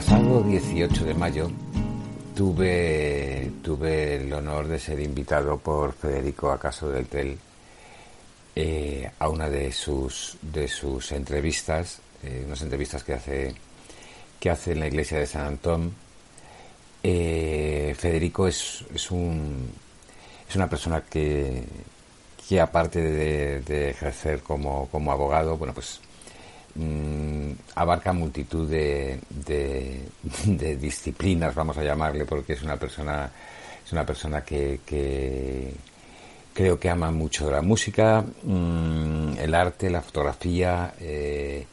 pasado 18 de mayo tuve, tuve el honor de ser invitado por Federico Acaso del Tel eh, a una de sus, de sus entrevistas, eh, unas entrevistas que hace, que hace en la iglesia de San Antón. Eh, Federico es, es, un, es una persona que, que aparte de, de ejercer como, como abogado, bueno, pues Mm, abarca multitud de, de, disciplinas, vamos a llamarle, porque es una persona, es una persona que, que creo que ama mucho la música, mm, el arte, la fotografía. Eh,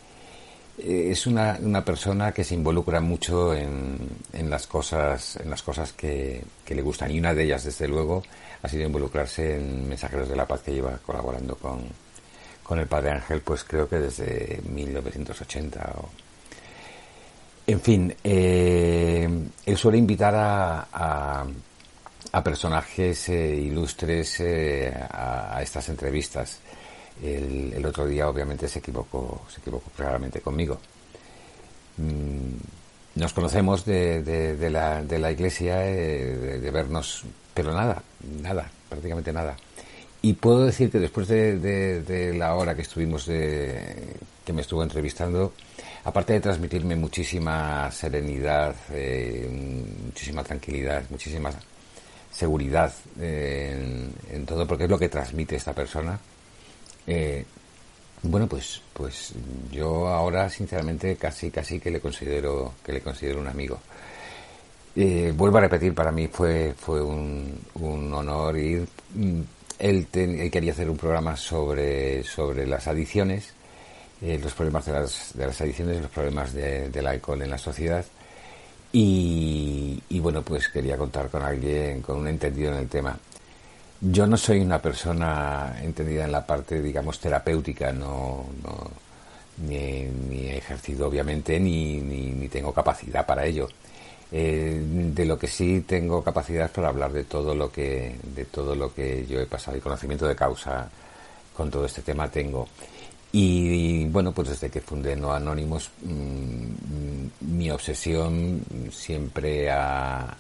es una, una, persona que se involucra mucho en, en las cosas, en las cosas que, que, le gustan y una de ellas, desde luego, ha sido involucrarse en Mensajeros de la Paz que lleva colaborando con, con el Padre Ángel, pues creo que desde 1980. O... En fin, eh, él suele invitar a, a, personajes eh, ilustres eh, a, estas entrevistas. El, otro día, obviamente, se equivocó, se equivocó claramente conmigo. Mm, nos conocemos de, de, la, de la iglesia, de vernos, pero nada, nada, prácticamente nada. Y puedo decir que después de, la hora que estuvimos, de, que me estuvo entrevistando, aparte de transmitirme muchísima serenidad, eh, muchísima tranquilidad, muchísima seguridad en, todo, porque es lo que transmite esta persona. Eh, bueno, pues, pues yo ahora sinceramente casi, casi que le considero, que le considero un amigo. Eh, vuelvo a repetir, para mí fue, fue un, un honor ir él, quería hacer un programa sobre, sobre las adicciones, eh, los problemas de las, de las adicciones, los problemas del alcohol en la sociedad. Y, bueno, pues quería contar con alguien, con un entendido en el tema. Yo no soy una persona entendida en la parte, digamos, terapéutica, no, ni, he ejercido obviamente, ni, ni tengo capacidad para ello. Eh, de lo que sí tengo capacidad para hablar de todo lo que de todo lo que yo he pasado y conocimiento de causa con todo este tema tengo. Y, bueno pues desde que fundé No Anónimos mm, mi obsesión siempre ha,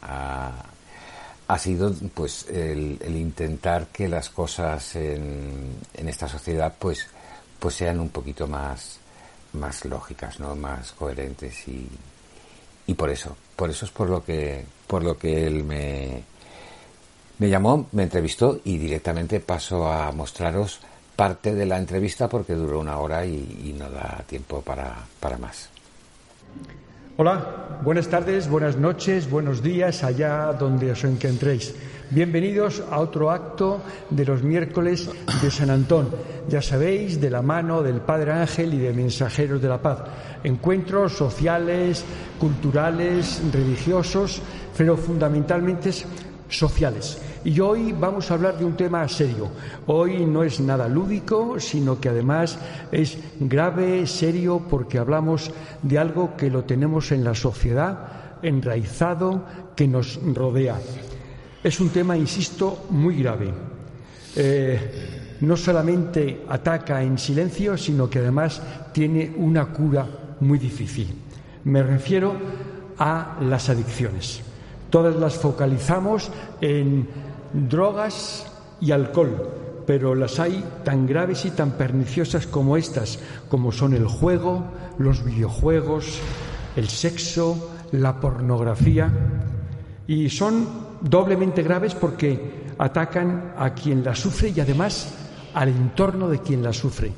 ha, sido pues el, intentar que las cosas en, en esta sociedad pues pues sean un poquito más más lógicas no más coherentes y y por eso, por eso es por lo que, por lo que él me, me llamó, me entrevistó y directamente paso a mostraros parte de la entrevista porque duró una hora y, no da tiempo para, para más. Hola, buenas tardes, buenas noches, buenos días allá donde os encontréis. Bienvenidos a otro acto de los miércoles de San Antón. Ya sabéis, de la mano del Padre Ángel y de Mensajeros de la Paz. Encuentros sociales, culturales, religiosos, pero fundamentalmente sociales. Y hoy vamos a hablar de un tema serio. Hoy no es nada lúdico, sino que además es grave, serio, porque hablamos de algo que lo tenemos en la sociedad, enraizado, que nos rodea. Es un tema, insisto, muy grave. Eh, no solamente ataca en silencio, sino que además tiene una cura muy difícil. Me refiero a las adicciones. Todas las focalizamos en drogas y alcohol, pero las hay tan graves y tan perniciosas como estas, como son el juego, los videojuegos, el sexo, la pornografía, y son doblemente graves porque atacan a quien la sufre y además al entorno de quien la sufre.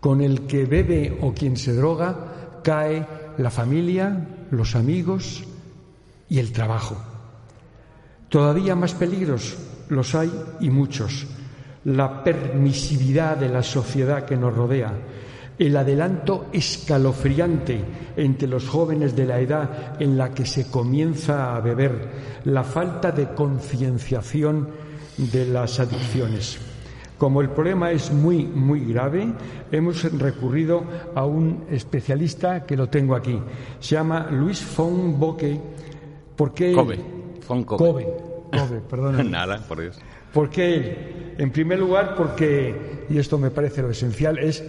Con el que bebe o quien se droga cae la familia, los amigos y el trabajo. Todavía más peligros los hay y muchos. La permisividad de la sociedad que nos rodea, el adelanto escalofriante entre los jóvenes de la edad en la que se comienza a beber, la falta de concienciación de las adicciones. Como el problema es muy, muy grave, hemos recurrido a un especialista que lo tengo aquí. Se llama Luis von Bocke. Porque Kobe. Von Kobe. Kobe, perdón. Nada, por Dios. Porque él, en primer lugar, porque, y esto me parece lo esencial, es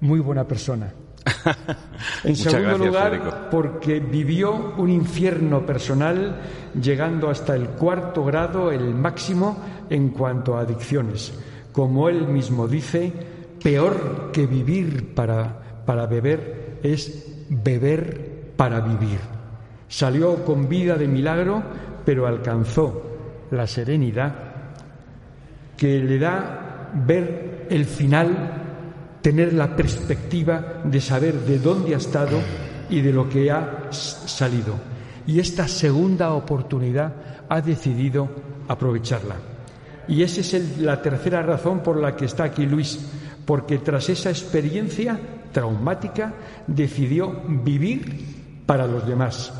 muy buena persona. en segundo lugar, porque vivió un infierno personal llegando hasta el cuarto grado, el máximo en cuanto a adicciones. Como él mismo dice, peor que vivir para, para beber es beber para vivir. Salió con vida de milagro, pero alcanzó la serenidad que le da ver el final, tener la perspectiva de saber de dónde ha estado y de lo que ha salido. Y esta segunda oportunidad ha decidido aprovecharla. Y esa es la tercera razón por la que está aquí Luis, porque tras esa experiencia traumática decidió vivir para los demás,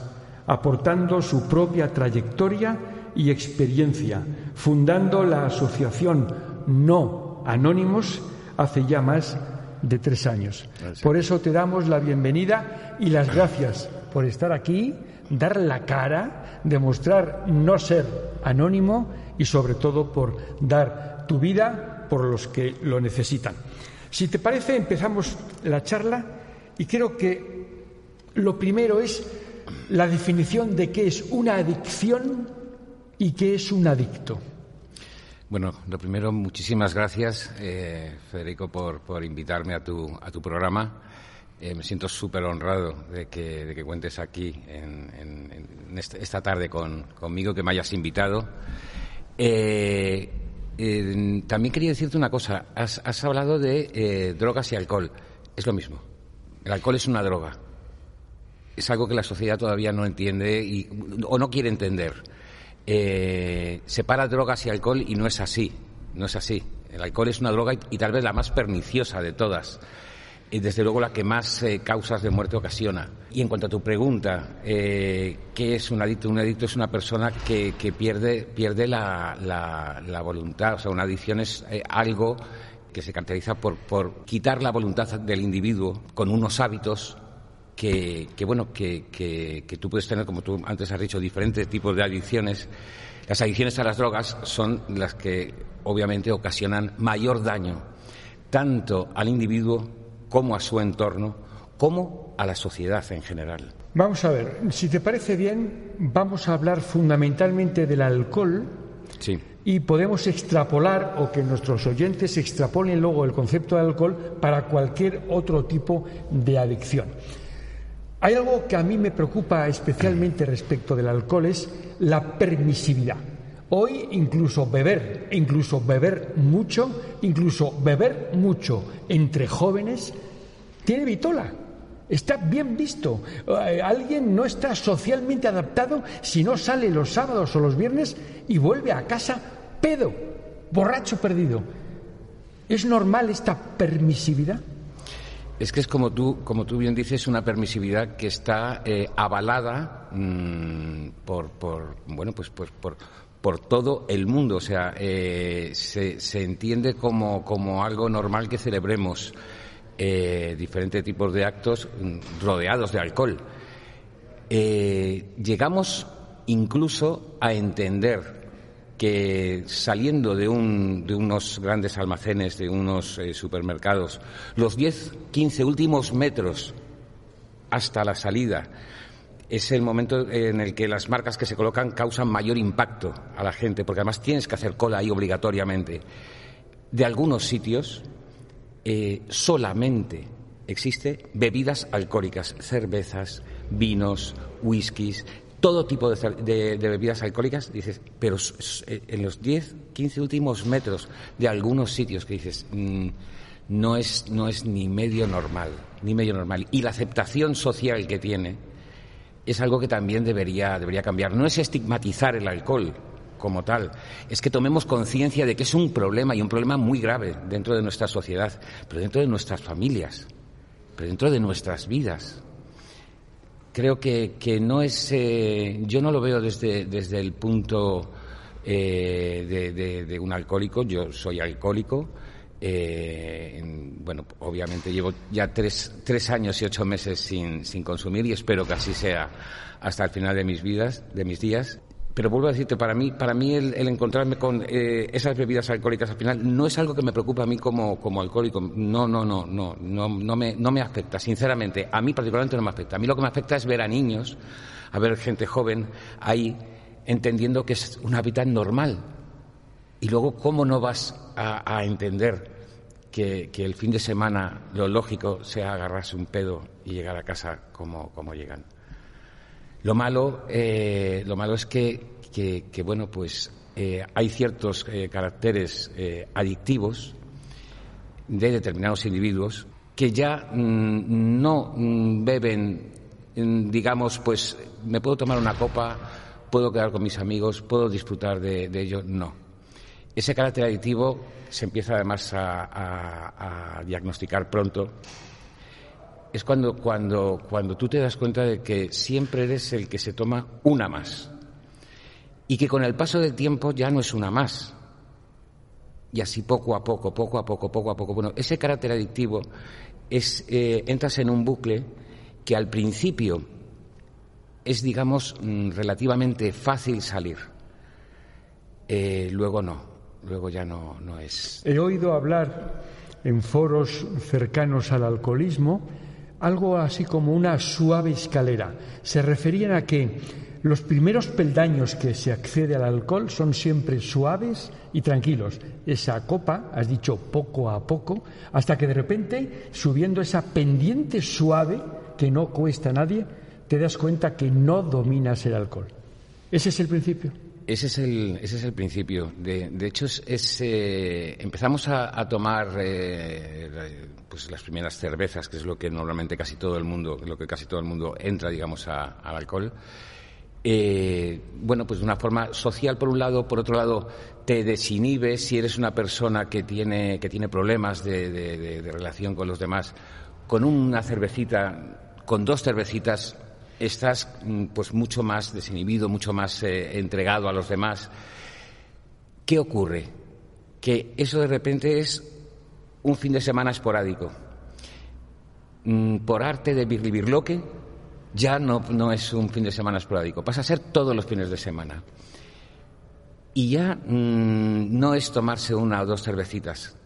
aportando su propia trayectoria y experiencia, fundando la asociación No Anónimos hace ya más de tres años. Por eso te damos la bienvenida y las gracias por estar aquí, dar la cara, demostrar no ser anónimo y sobre todo por dar tu vida por los que lo necesitan. Si te parece, empezamos la charla y creo que lo primero es la definición de qué es una adicción y qué es un adicto. Bueno, lo primero, muchísimas gracias, eh, Federico, por, invitarme a tu, a tu programa. Eh, me siento súper honrado de que, de que, cuentes aquí en, esta, tarde conmigo, que me hayas invitado. Eh, también quería decirte una cosa. Has, hablado de eh, drogas y alcohol. Es lo mismo. El alcohol es una droga. Es algo que la sociedad todavía no entiende y, o no quiere entender. Eh, separa drogas y alcohol y no es así. No es así. El alcohol es una droga y tal vez la más perniciosa de todas y desde luego la que más eh, causas de muerte ocasiona. Y en cuanto a tu pregunta, eh, ¿qué es un adicto? Un adicto es una persona que, pierde, pierde la, la, voluntad, o sea, una adicción es eh, algo que se caracteriza por, por, quitar la voluntad del individuo con unos hábitos que, que bueno, que, que, que tú puedes tener, como tú antes has dicho, diferentes tipos de adicciones. Las adicciones a las drogas son las que obviamente ocasionan mayor daño tanto al individuo como a su entorno, como a la sociedad en general. Vamos a ver, si te parece bien, vamos a hablar fundamentalmente del alcohol. Sí. Y podemos extrapolar o que nuestros oyentes extrapolen luego el concepto de alcohol para cualquier otro tipo de adicción. Hay algo que a mí me preocupa especialmente respecto del alcohol es la permisividad. Hoy incluso beber, incluso beber mucho, incluso beber mucho entre jóvenes, tiene vitola. Está bien visto. Eh, alguien no está socialmente adaptado si no sale los sábados o los viernes y vuelve a casa pedo, borracho perdido. ¿Es normal esta permisividad? Es que es como tú, como tú bien dices, una permisividad que está eh, avalada mm, por, por, bueno, pues, pues por, por todo el mundo. O sea, eh, se, se, entiende como, como, algo normal que celebremos eh, diferentes tipos de actos mm, rodeados de alcohol. Eh, llegamos incluso a entender que saliendo de, un, de unos grandes almacenes, de unos supermercados, los 10, 15 últimos metros hasta la salida, es el momento en el que las marcas que se colocan causan mayor impacto a la gente, porque además tienes que hacer cola ahí obligatoriamente. De algunos sitios eh, solamente existe bebidas alcohólicas, cervezas, vinos, whiskies, todo tipo de, bebidas alcohólicas, dices, pero eh, en los 10, 15 últimos metros de algunos sitios que dices, mm, no, es, no es ni medio normal, ni medio normal. Y la aceptación social que tiene, es algo que también debería, debería cambiar. No es estigmatizar el alcohol como tal, es que tomemos conciencia de que es un problema y un problema muy grave dentro de nuestra sociedad, pero dentro de nuestras familias, pero dentro de nuestras vidas. Creo que, que no es, eh, yo no lo veo desde, desde el punto eh, de, de un alcohólico, yo soy alcohólico, eh, bueno, obviamente llevo ya tres, tres, años y ocho meses sin, sin, consumir y espero que así sea hasta el final de mis vidas, de mis días. Pero vuelvo a decirte, para mí, para mí el, encontrarme con eh, esas bebidas alcohólicas al final no es algo que me preocupe a mí como, como alcohólico. No, no, no, no, no, no, me, no me afecta, sinceramente. A mí particularmente no me afecta. A mí lo que me afecta es ver a niños, a ver gente joven ahí entendiendo que es un hábitat normal. Y luego, ¿cómo no vas a, entender que, el fin de semana lo lógico sea agarrarse un pedo y llegar a casa como, como llegan? Lo malo, eh, lo malo es que, que, bueno, pues eh, hay ciertos eh, caracteres adictivos de determinados individuos que ya mm, no mm, beben, mm, digamos, pues me puedo tomar una copa, puedo quedar con mis amigos, puedo disfrutar de, ello. No. Ese carácter adictivo se empieza además a diagnosticar pronto es cuando, cuando, cuando tú te das cuenta de que siempre eres el que se toma una más. Y que con el paso del tiempo ya no es una más. Y así poco a poco, poco a poco, poco a poco. Bueno, ese carácter adictivo es, eh, entras en un bucle que al principio es, digamos, mm, relativamente fácil salir. Eh, luego no, luego ya no, no es. He oído hablar en foros cercanos al alcoholismo algo así como una suave escalera. Se referían a que los primeros peldaños que se accede al alcohol son siempre suaves y tranquilos. Esa copa, has dicho poco a poco, hasta que de repente, subiendo esa pendiente suave que no cuesta a nadie, te das cuenta que no dominas el alcohol. Ese es el principio. Ese es el, ese es el principio. De, de hecho, es, eh, empezamos a, tomar eh, pues las primeras cervezas, que es lo que normalmente casi todo el mundo, lo que casi todo el mundo entra, digamos, al alcohol. Eh, bueno, pues de una forma social por un lado, por otro lado te desinhibes si eres una persona que tiene, que tiene problemas de, de relación con los demás. Con una cervecita, con dos cervecitas, estás mm, pues mucho más desinhibido, mucho más eh, entregado a los demás. ¿Qué ocurre? Que eso de repente es un fin de semana esporádico. Mm, por arte de birlibirloque, ya no, no es un fin de semana esporádico, pasa a ser todos los fines de semana. Y ya mm, no es tomarse una o dos cervecitas,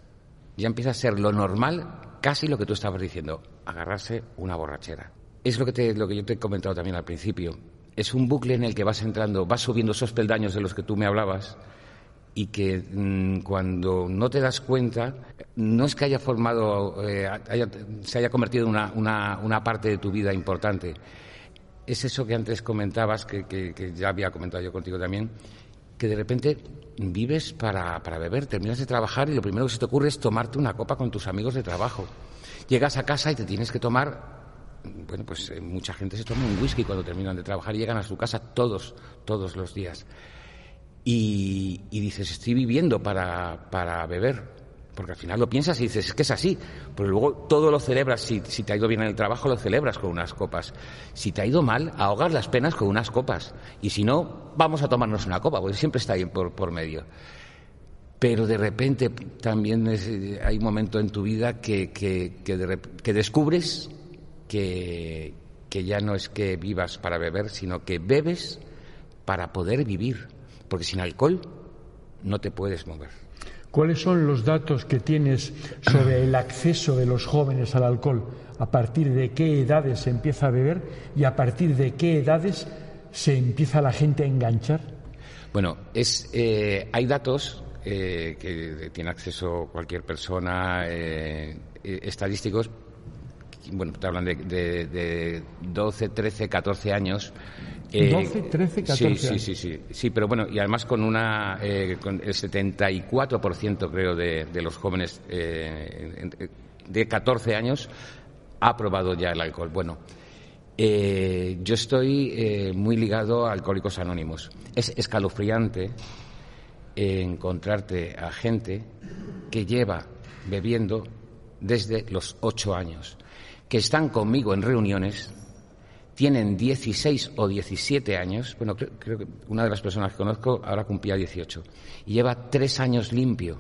ya empieza a ser lo normal, casi lo que tú estabas diciendo, agarrarse una borrachera es lo que, te, lo que yo te he comentado también al principio. Es un bucle en el que vas entrando, vas subiendo esos peldaños de los que tú me hablabas y que mm, cuando no te das cuenta, no es que haya formado, eh, se haya convertido en una, parte de tu vida importante. Es eso que antes comentabas, que, que, ya había comentado yo contigo también, que de repente vives para, para beber, terminas de trabajar y lo primero que se te ocurre es tomarte una copa con tus amigos de trabajo. Llegas a casa y te tienes que tomar bueno, pues eh, mucha gente se toma un whisky cuando terminan de trabajar y llegan a su casa todos, todos los días. Y, dices, estoy viviendo para, para, beber. Porque al final lo piensas y dices, es que es así. Pero luego todo lo celebras. Si, si, te ha ido bien en el trabajo, lo celebras con unas copas. Si te ha ido mal, ahogas las penas con unas copas. Y si no, vamos a tomarnos una copa, porque siempre está ahí por, por medio. Pero de repente también hay un momento en tu vida que, que, que descubres que, ya no es que vivas para beber, sino que bebes para poder vivir, porque sin alcohol no te puedes mover. ¿Cuáles son los datos que tienes sobre el acceso de los jóvenes al alcohol? ¿A partir de qué edades se empieza a beber y a partir de qué edades se empieza la gente a enganchar? Bueno, es, eh, hay datos eh, que tiene acceso cualquier persona, eh, estadísticos, bueno, te hablan de, de, 12, 13, 14 años. 12, 13, 14 sí, sí, sí, sí, sí, pero bueno, y además con una, eh, con el 74% creo de, de los jóvenes eh, de 14 años ha probado ya el alcohol. Bueno, eh, yo estoy eh, muy ligado a Alcohólicos Anónimos. Es escalofriante encontrarte a gente que lleva bebiendo desde los ocho años que están conmigo en reuniones tienen 16 o 17 años, bueno, creo, que una de las personas que conozco ahora cumplía 18, y lleva tres años limpio.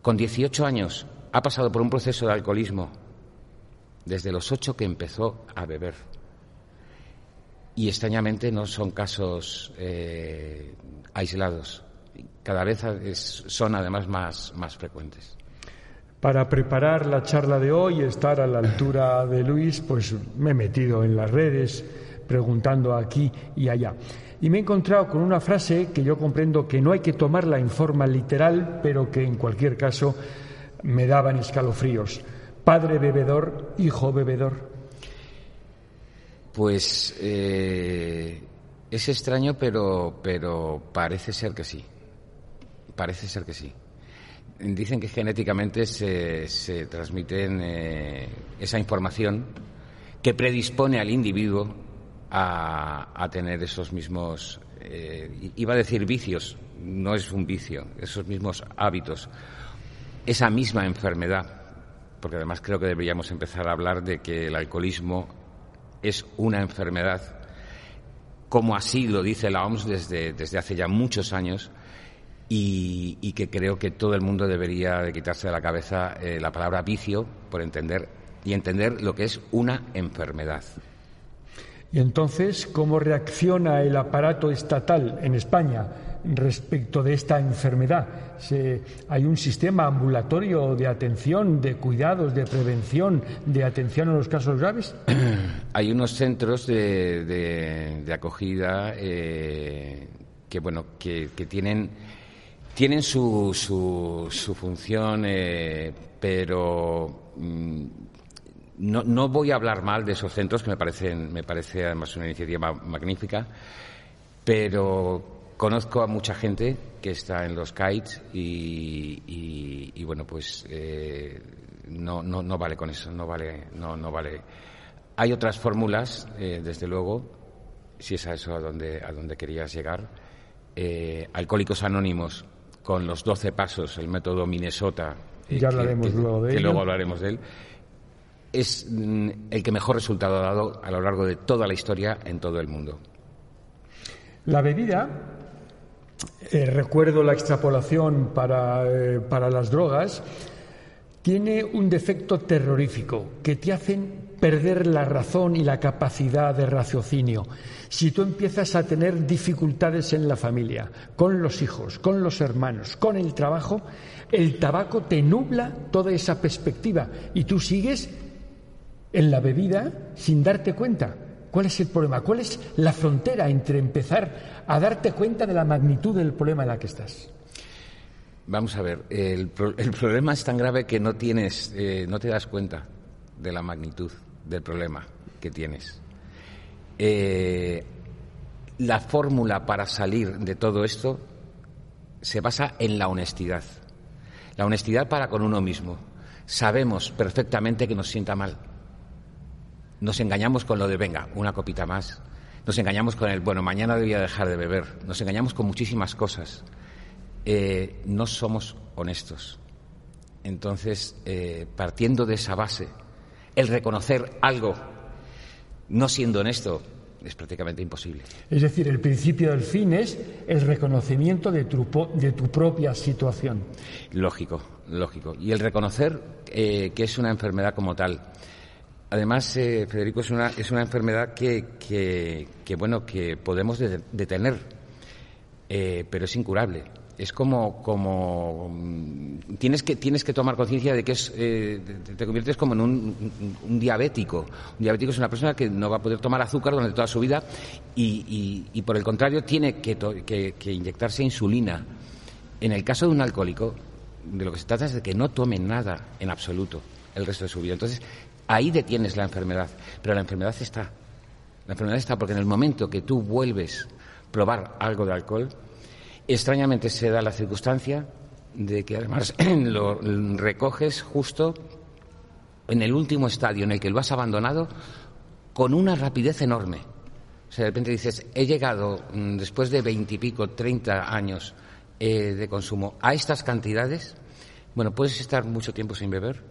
Con 18 años ha pasado por un proceso de alcoholismo desde los ocho que empezó a beber. y extrañamente no son casos aislados. Cada vez son además más, más frecuentes. Para preparar la charla de hoy, estar a la altura de Luis, pues me he metido en las redes preguntando aquí y allá. Y me he encontrado con una frase que yo comprendo que no hay que tomarla en forma literal, pero que en cualquier caso me daban escalofríos. Padre bebedor, hijo bebedor. Pues eh, es extraño, pero, pero parece ser que sí. Parece ser que sí. Dicen que genéticamente se, se transmiten eh, esa información que predispone al individuo a, tener esos mismos, eh, iba a decir vicios, no es un vicio, esos mismos hábitos, esa misma enfermedad, porque además creo que deberíamos empezar a hablar de que el alcoholismo es una enfermedad, como así lo dice la OMS desde, desde hace ya muchos años, y, que creo que todo el mundo debería de quitarse de la cabeza eh, la palabra vicio por entender y entender lo que es una enfermedad. Y entonces, ¿cómo reacciona el aparato estatal en España respecto de esta enfermedad? ¿Hay un sistema ambulatorio de atención, de cuidados, de prevención, de atención a los casos graves? Hay unos centros de, acogida eh, que, bueno, que tienen tienen su, su, función, eh, pero mm, no, no, voy a hablar mal de esos centros, que me, parecen, me parece además una iniciativa magnífica, pero conozco a mucha gente que está en los kites y, bueno, pues eh, no, no, no, vale con eso, no vale, no, no vale. Hay otras fórmulas, eh, desde luego, si es a eso a donde, a donde querías llegar. alcohólicos Anónimos con los 12 pasos, el método Minnesota, eh, ya hablaremos luego de que luego hablaremos de él, es mm, el que mejor resultado ha dado a lo largo de toda la historia en todo el mundo. La bebida, eh, recuerdo la extrapolación para, eh, para las drogas, tiene un defecto terrorífico que te hacen perder la razón y la capacidad de raciocinio. Si tú empiezas a tener dificultades en la familia, con los hijos, con los hermanos, con el trabajo, el tabaco te nubla toda esa perspectiva y tú sigues en la bebida sin darte cuenta. ¿Cuál es el problema? ¿Cuál es la frontera entre empezar a darte cuenta de la magnitud del problema en la que estás? Vamos a ver, el, problema es tan grave que no tienes, eh, no te das cuenta de la magnitud del problema que tienes. Eh, la fórmula para salir de todo esto se basa en la honestidad. La honestidad para con uno mismo. Sabemos perfectamente que nos sienta mal. Nos engañamos con lo de, venga, una copita más. Nos engañamos con el, bueno, mañana debía dejar de beber. Nos engañamos con muchísimas cosas. Eh, no somos honestos. Entonces, eh, partiendo de esa base, el reconocer algo no siendo honesto es prácticamente imposible. Es decir, el principio del fin es el reconocimiento de tu, de tu propia situación. Lógico, lógico. Y el reconocer eh, que es una enfermedad como tal. Además, eh, Federico, es una, es una enfermedad que, que, bueno, que podemos detener, eh, pero es incurable es como, como mm, tienes que tienes que tomar conciencia de que es eh, te conviertes como en un, diabético. Un diabético es una persona que no va a poder tomar azúcar durante toda su vida y, y, por el contrario tiene que, que, inyectarse insulina. En el caso de un alcohólico de lo que se trata es de que no tome nada en absoluto el resto de su vida. Entonces ahí detienes la enfermedad pero la enfermedad está. La enfermedad está porque en el momento que tú vuelves a probar algo de alcohol Extrañamente se da la circunstancia de que además lo recoges justo en el último estadio en el que lo has abandonado con una rapidez enorme. O sea, de repente dices, he llegado mm, después de veintipico, treinta años eh, de consumo a estas cantidades. Bueno, puedes estar mucho tiempo sin beber.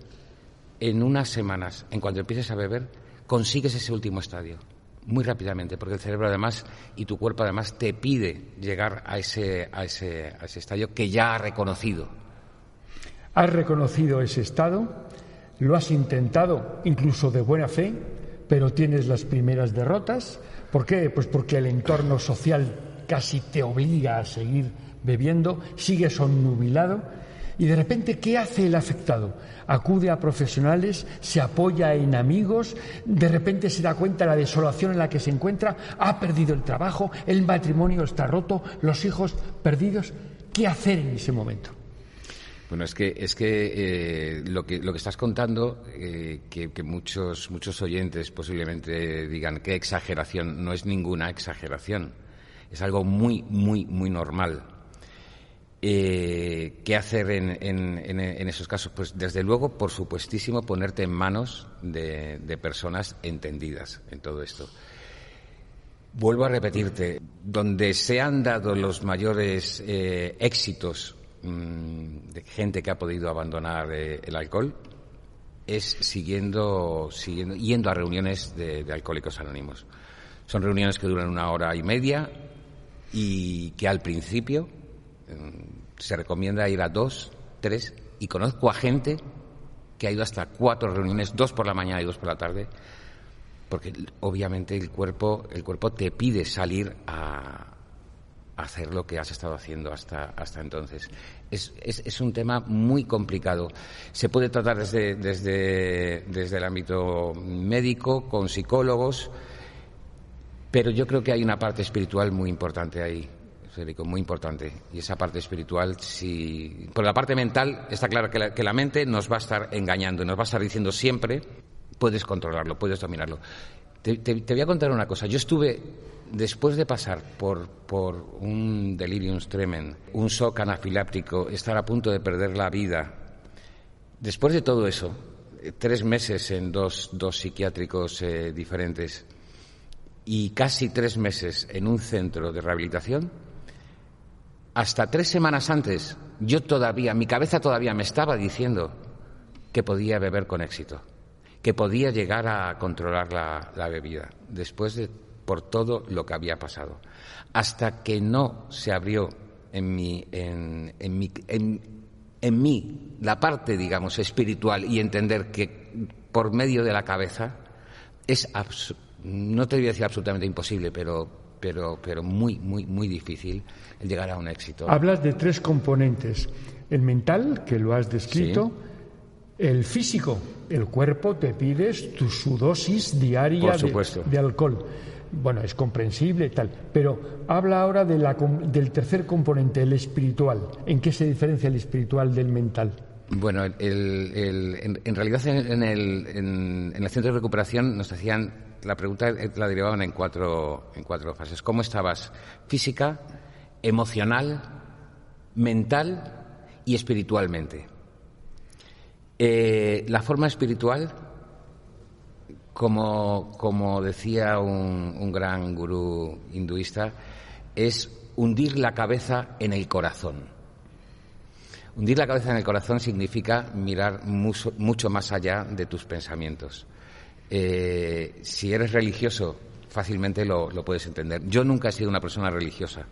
En unas semanas, en cuanto empieces a beber, consigues ese último estadio muy rápidamente, porque el cerebro además y tu cuerpo además te pide llegar a ese, a ese, a ese estadio que ya ha reconocido. Has reconocido ese estado, lo has intentado incluso de buena fe, pero tienes las primeras derrotas. ¿Por qué? Pues porque el entorno social casi te obliga a seguir bebiendo, sigues onnubilado y de repente, ¿qué hace el afectado? Acude a profesionales, se apoya en amigos, de repente se da cuenta de la desolación en la que se encuentra, ha perdido el trabajo, el matrimonio está roto, los hijos perdidos. ¿Qué hacer en ese momento? Bueno, es que es que eh, lo que lo que estás contando, eh, que, muchos muchos oyentes posiblemente digan qué exageración, no es ninguna exageración, es algo muy muy muy normal. Eh, ¿Qué hacer en, en, esos casos? Pues desde luego, por supuestísimo, ponerte en manos de, de personas entendidas en todo esto. Vuelvo a repetirte, donde se han dado los mayores éxitos Mm, de gente que ha podido abandonar eh, el alcohol es siguiendo, siguiendo, yendo a reuniones de, alcohólicos anónimos. Son reuniones que duran una hora y media y que al principio se recomienda ir a dos, tres, y conozco a gente que ha ido hasta cuatro reuniones, dos por la mañana y dos por la tarde, porque obviamente el cuerpo, el cuerpo te pide salir a, hacer lo que has estado haciendo hasta, hasta entonces. Es, es, un tema muy complicado. Se puede tratar desde, desde, desde el ámbito médico, con psicólogos, pero yo creo que hay una parte espiritual muy importante ahí. Muy importante. Y esa parte espiritual, si. Por la parte mental, está claro que la, que la mente nos va a estar engañando, nos va a estar diciendo siempre, puedes controlarlo, puedes dominarlo. te, te voy a contar una cosa. Yo estuve después de pasar por, por un delirium tremens, un shock anafiláptico, estar a punto de perder la vida, después de todo eso, tres meses en dos, dos psiquiátricos eh, diferentes y casi tres meses en un centro de rehabilitación, hasta tres semanas antes, yo todavía, mi cabeza todavía me estaba diciendo que podía beber con éxito, que podía llegar a controlar la, bebida. Después de por todo lo que había pasado. Hasta que no se abrió en mi, en, en, mí la parte, digamos, espiritual y entender que por medio de la cabeza es, no te voy a decir absolutamente imposible, pero, pero, pero muy, muy, muy difícil el llegar a un éxito. Hablas de tres componentes. El mental, que lo has descrito, el físico, el cuerpo te pides tu su dosis diaria de alcohol bueno, es comprensible y tal, pero habla ahora de la, del tercer componente, el espiritual. ¿En qué se diferencia el espiritual del mental? Bueno, en, realidad en el, en, el centro de recuperación nos hacían la pregunta la derivaban en cuatro, en cuatro fases. ¿Cómo estabas? Física, emocional, mental y espiritualmente. Eh, la forma espiritual como, como decía un, gran gurú hinduista, es hundir la cabeza en el corazón. Hundir la cabeza en el corazón significa mirar mucho, más allá de tus pensamientos. Eh, si eres religioso, fácilmente lo, lo, puedes entender. Yo nunca he sido una persona religiosa.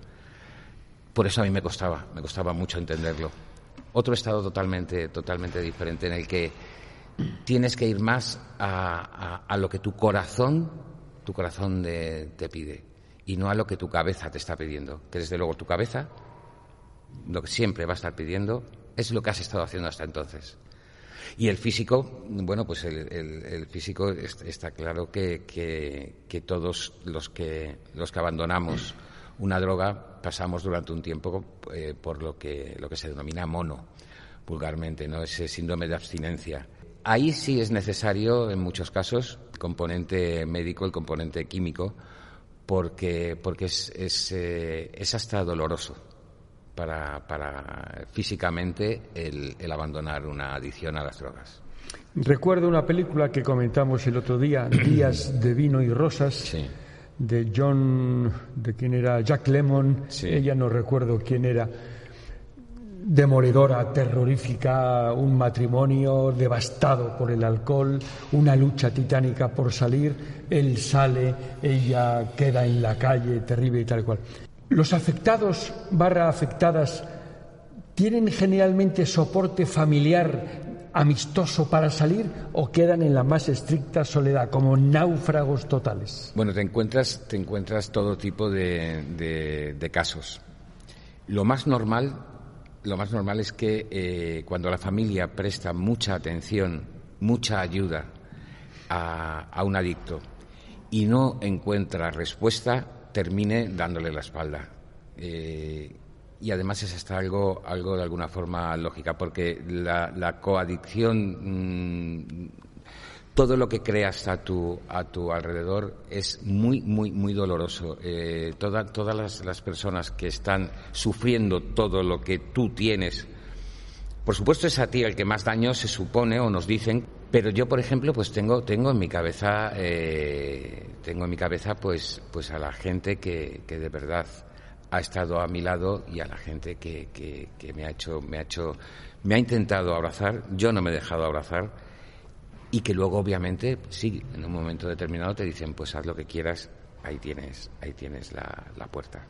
Por eso a mí me costaba, me costaba mucho entenderlo. Otro estado totalmente, totalmente diferente en el que tienes que ir más a, lo que tu corazón, tu corazón te pide y no a lo que tu cabeza te está pidiendo. Que desde luego tu cabeza, lo que siempre va a estar pidiendo, es lo que has estado haciendo hasta entonces. Y el físico, bueno, pues el, físico está claro que, todos los que, los que abandonamos una droga pasamos durante un tiempo eh, por lo que, lo que se denomina mono, vulgarmente, ¿no? Ese síndrome de abstinencia Ahí sí es necesario, en muchos casos, el componente médico, el componente químico, porque, porque es, es, eh, hasta doloroso para, para físicamente el, el, abandonar una adicción a las drogas. Recuerdo una película que comentamos el otro día, Días de vino y rosas, de John, de quién era, Jack Lemmon, ella no recuerdo quién era. Demoledora, terrorífica, un matrimonio devastado por el alcohol, una lucha titánica por salir, él sale, ella queda en la calle, terrible y tal cual. Los afectados barra afectadas tienen generalmente soporte familiar amistoso para salir o quedan en la más estricta soledad, como náufragos totales? Bueno, te encuentras, te encuentras todo tipo de, de, casos. Lo más normal, lo más normal es que eh, cuando la familia presta mucha atención, mucha ayuda a, a un adicto y no encuentra respuesta, termine dándole la espalda. Eh, y además es hasta algo, algo de alguna forma lógica, porque la, coadicción, mm, todo lo que creas a tu, a tu alrededor es muy, muy, muy doloroso. Eh, todas las, las personas que están sufriendo todo lo que tú tienes, por supuesto es a ti el que más daño se supone o nos dicen, pero yo, por ejemplo, pues tengo, tengo en mi cabeza, eh, tengo en mi cabeza, pues, pues a la gente que, que de verdad ha estado a mi lado y a la gente que, que, me ha hecho, me ha hecho, me ha intentado abrazar, yo no me he dejado abrazar. Y que luego obviamente sí, en un momento determinado te dicen pues haz lo que quieras, ahí tienes, ahí tienes la, la puerta.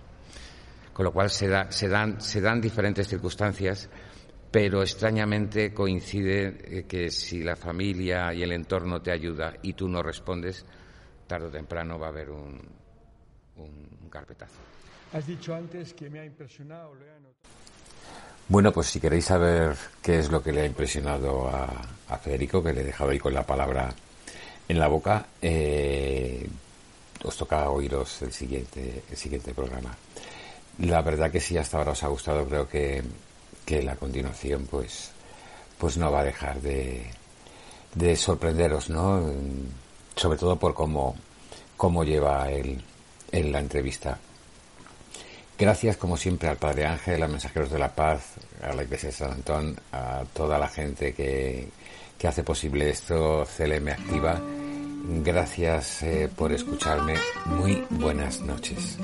Con lo cual se, da, se, dan, se dan diferentes circunstancias, pero extrañamente coincide eh, que si la familia y el entorno te ayuda y tú no respondes, tarde o temprano va a haber un, un carpetazo. Has dicho antes que me ha impresionado. Bueno, pues si queréis saber qué es lo que le ha impresionado a, Federico, que le he dejado ahí con la palabra en la boca, eh, os toca oíros el siguiente, el siguiente programa. La verdad que si hasta ahora os ha gustado, creo que, que la continuación, pues, pues no va a dejar de, de sorprenderos, ¿no? Sobre todo por cómo, cómo lleva él en la entrevista. Gracias, como siempre, al Padre Ángel, a Mensajeros de la Paz, a la Iglesia de San Antón, a toda la gente que, que hace posible esto, CLM Activa. Gracias eh, por escucharme. Muy buenas noches.